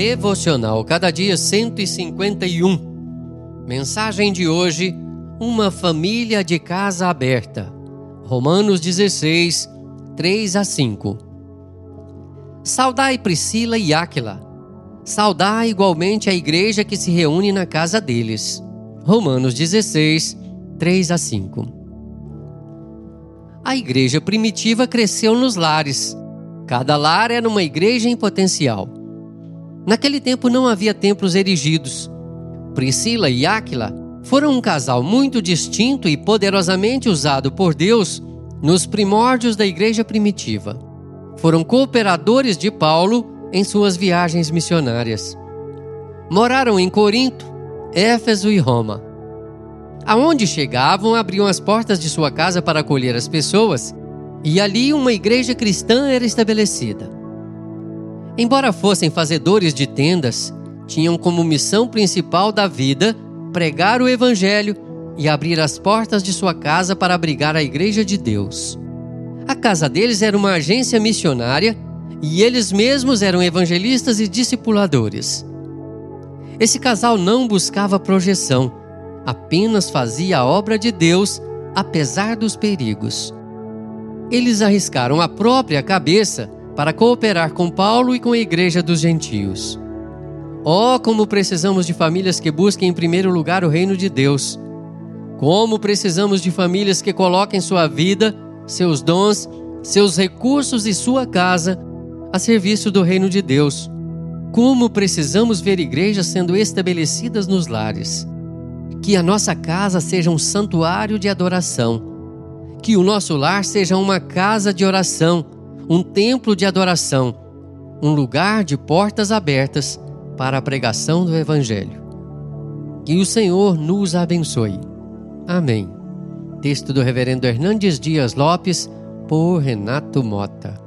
Devocional Cada Dia 151. Mensagem de hoje: Uma família de casa aberta. Romanos 16, 3 a 5. Saudai Priscila e Áquila. Saudai igualmente a igreja que se reúne na casa deles. Romanos 16, 3 a 5. A igreja primitiva cresceu nos lares. Cada lar era uma igreja em potencial. Naquele tempo não havia templos erigidos. Priscila e Áquila foram um casal muito distinto e poderosamente usado por Deus nos primórdios da igreja primitiva. Foram cooperadores de Paulo em suas viagens missionárias. Moraram em Corinto, Éfeso e Roma. Aonde chegavam, abriam as portas de sua casa para acolher as pessoas, e ali uma igreja cristã era estabelecida. Embora fossem fazedores de tendas, tinham como missão principal da vida pregar o Evangelho e abrir as portas de sua casa para abrigar a Igreja de Deus. A casa deles era uma agência missionária e eles mesmos eram evangelistas e discipuladores. Esse casal não buscava projeção, apenas fazia a obra de Deus apesar dos perigos. Eles arriscaram a própria cabeça para cooperar com Paulo e com a Igreja dos Gentios. Oh, como precisamos de famílias que busquem em primeiro lugar o reino de Deus. Como precisamos de famílias que coloquem sua vida, seus dons, seus recursos e sua casa a serviço do reino de Deus. Como precisamos ver igrejas sendo estabelecidas nos lares. Que a nossa casa seja um santuário de adoração. Que o nosso lar seja uma casa de oração um templo de adoração, um lugar de portas abertas para a pregação do Evangelho. Que o Senhor nos abençoe. Amém. Texto do Reverendo Hernandes Dias Lopes, por Renato Mota.